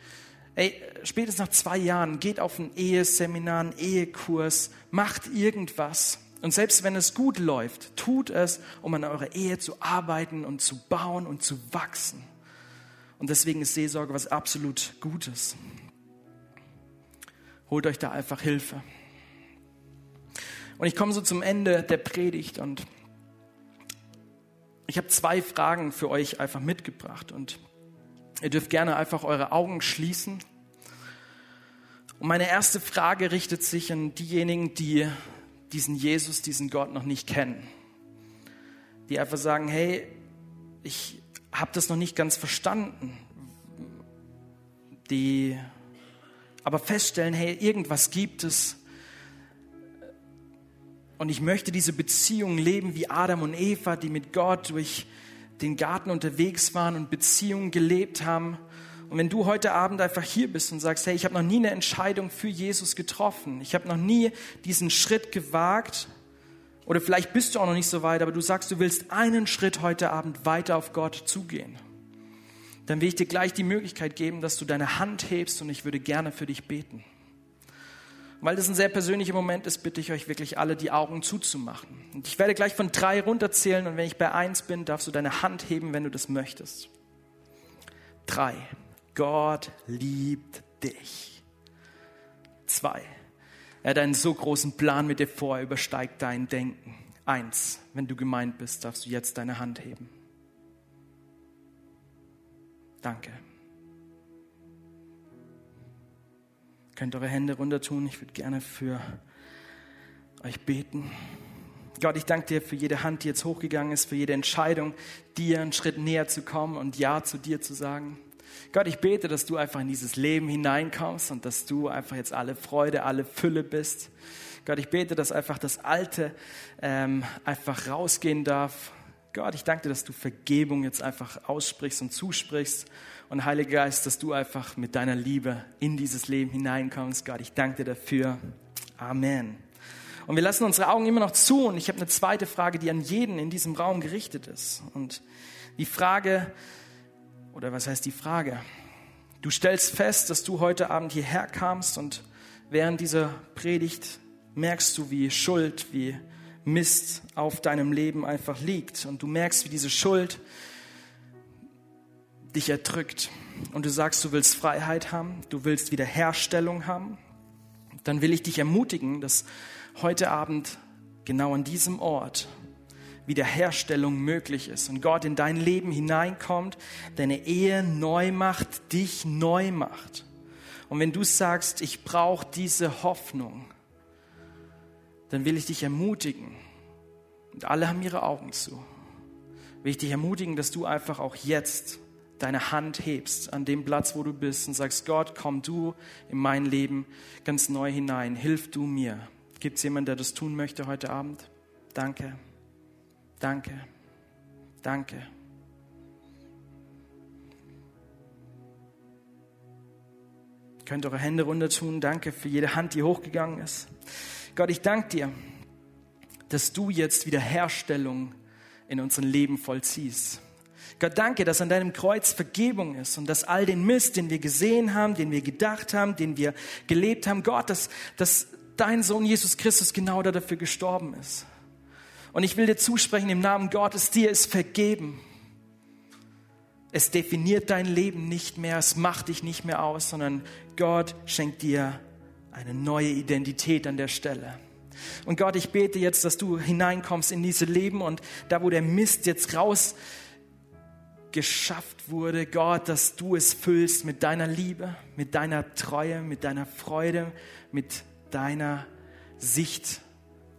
ey, spätestens nach zwei Jahren, geht auf ein Eheseminar, einen Ehekurs, macht irgendwas. Und selbst wenn es gut läuft, tut es, um an eurer Ehe zu arbeiten und zu bauen und zu wachsen. Und deswegen ist Seelsorge was absolut Gutes. Holt euch da einfach Hilfe. Und ich komme so zum Ende der Predigt und ich habe zwei Fragen für euch einfach mitgebracht und ihr dürft gerne einfach eure Augen schließen. Und meine erste Frage richtet sich an diejenigen, die diesen Jesus, diesen Gott noch nicht kennen. Die einfach sagen, hey, ich habe das noch nicht ganz verstanden. Die aber feststellen, hey, irgendwas gibt es, und ich möchte diese Beziehung leben wie Adam und Eva, die mit Gott durch den Garten unterwegs waren und Beziehungen gelebt haben. Und wenn du heute Abend einfach hier bist und sagst, hey, ich habe noch nie eine Entscheidung für Jesus getroffen, ich habe noch nie diesen Schritt gewagt, oder vielleicht bist du auch noch nicht so weit, aber du sagst, du willst einen Schritt heute Abend weiter auf Gott zugehen, dann will ich dir gleich die Möglichkeit geben, dass du deine Hand hebst und ich würde gerne für dich beten. Weil das ein sehr persönlicher Moment ist, bitte ich euch wirklich alle, die Augen zuzumachen. Und ich werde gleich von drei runterzählen und wenn ich bei eins bin, darfst du deine Hand heben, wenn du das möchtest. Drei. Gott liebt dich. Zwei. Er hat einen so großen Plan mit dir vor, er übersteigt dein Denken. Eins. Wenn du gemeint bist, darfst du jetzt deine Hand heben. Danke. könnt eure Hände runter tun. Ich würde gerne für euch beten. Gott, ich danke dir für jede Hand, die jetzt hochgegangen ist, für jede Entscheidung, dir einen Schritt näher zu kommen und Ja zu dir zu sagen. Gott, ich bete, dass du einfach in dieses Leben hineinkommst und dass du einfach jetzt alle Freude, alle Fülle bist. Gott, ich bete, dass einfach das Alte ähm, einfach rausgehen darf. Gott, ich danke dir, dass du Vergebung jetzt einfach aussprichst und zusprichst und Heiliger Geist, dass du einfach mit deiner Liebe in dieses Leben hineinkommst. Gott, ich danke dir dafür. Amen. Und wir lassen unsere Augen immer noch zu. Und ich habe eine zweite Frage, die an jeden in diesem Raum gerichtet ist. Und die Frage, oder was heißt die Frage? Du stellst fest, dass du heute Abend hierher kamst und während dieser Predigt merkst du, wie Schuld, wie Mist auf deinem Leben einfach liegt. Und du merkst, wie diese Schuld dich erdrückt und du sagst, du willst Freiheit haben, du willst Wiederherstellung haben, dann will ich dich ermutigen, dass heute Abend genau an diesem Ort Wiederherstellung möglich ist und Gott in dein Leben hineinkommt, deine Ehe neu macht, dich neu macht. Und wenn du sagst, ich brauche diese Hoffnung, dann will ich dich ermutigen, und alle haben ihre Augen zu, will ich dich ermutigen, dass du einfach auch jetzt deine Hand hebst an dem Platz, wo du bist und sagst, Gott, komm du in mein Leben ganz neu hinein, hilf du mir. Gibt es jemanden, der das tun möchte heute Abend? Danke, danke, danke. Ihr könnt eure Hände runter tun. Danke für jede Hand, die hochgegangen ist. Gott, ich danke dir, dass du jetzt Wiederherstellung in unserem Leben vollziehst. Gott, danke, dass an deinem Kreuz Vergebung ist und dass all den Mist, den wir gesehen haben, den wir gedacht haben, den wir gelebt haben, Gott, dass, dass dein Sohn Jesus Christus genau dafür gestorben ist. Und ich will dir zusprechen im Namen Gottes, dir ist vergeben. Es definiert dein Leben nicht mehr, es macht dich nicht mehr aus, sondern Gott schenkt dir eine neue Identität an der Stelle. Und Gott, ich bete jetzt, dass du hineinkommst in diese Leben und da, wo der Mist jetzt raus geschafft wurde, Gott, dass du es füllst mit deiner Liebe, mit deiner Treue, mit deiner Freude, mit deiner Sicht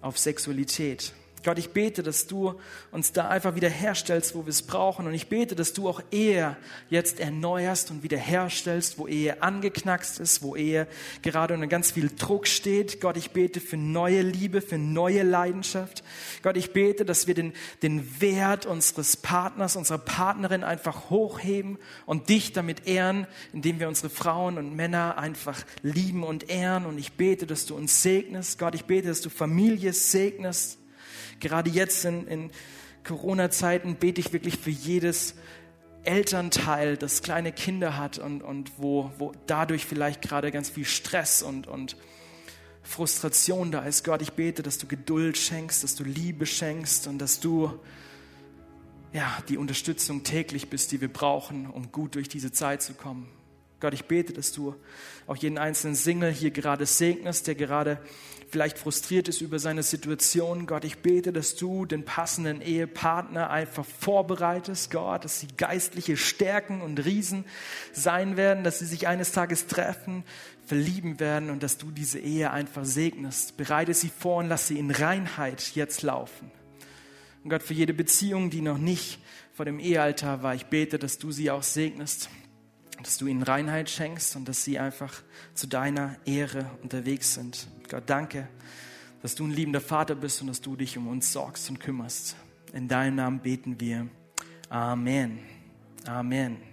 auf Sexualität. Gott, ich bete, dass du uns da einfach wieder herstellst, wo wir es brauchen. Und ich bete, dass du auch Ehe jetzt erneuerst und wieder herstellst, wo Ehe angeknackst ist, wo Ehe gerade unter ganz viel Druck steht. Gott, ich bete für neue Liebe, für neue Leidenschaft. Gott, ich bete, dass wir den, den Wert unseres Partners, unserer Partnerin einfach hochheben und dich damit ehren, indem wir unsere Frauen und Männer einfach lieben und ehren. Und ich bete, dass du uns segnest. Gott, ich bete, dass du Familie segnest gerade jetzt in, in Corona-Zeiten bete ich wirklich für jedes Elternteil, das kleine Kinder hat und, und wo, wo dadurch vielleicht gerade ganz viel Stress und, und Frustration da ist. Gott, ich bete, dass du Geduld schenkst, dass du Liebe schenkst und dass du ja, die Unterstützung täglich bist, die wir brauchen, um gut durch diese Zeit zu kommen. Gott, ich bete, dass du auch jeden einzelnen Single hier gerade segnest, der gerade vielleicht frustriert ist über seine Situation. Gott, ich bete, dass du den passenden Ehepartner einfach vorbereitest, Gott, dass sie geistliche Stärken und Riesen sein werden, dass sie sich eines Tages treffen, verlieben werden und dass du diese Ehe einfach segnest. Bereite sie vor und lass sie in Reinheit jetzt laufen. Und Gott, für jede Beziehung, die noch nicht vor dem Ehealtar war, ich bete, dass du sie auch segnest dass du ihnen Reinheit schenkst und dass sie einfach zu deiner Ehre unterwegs sind. Gott, danke, dass du ein liebender Vater bist und dass du dich um uns sorgst und kümmerst. In deinem Namen beten wir. Amen. Amen.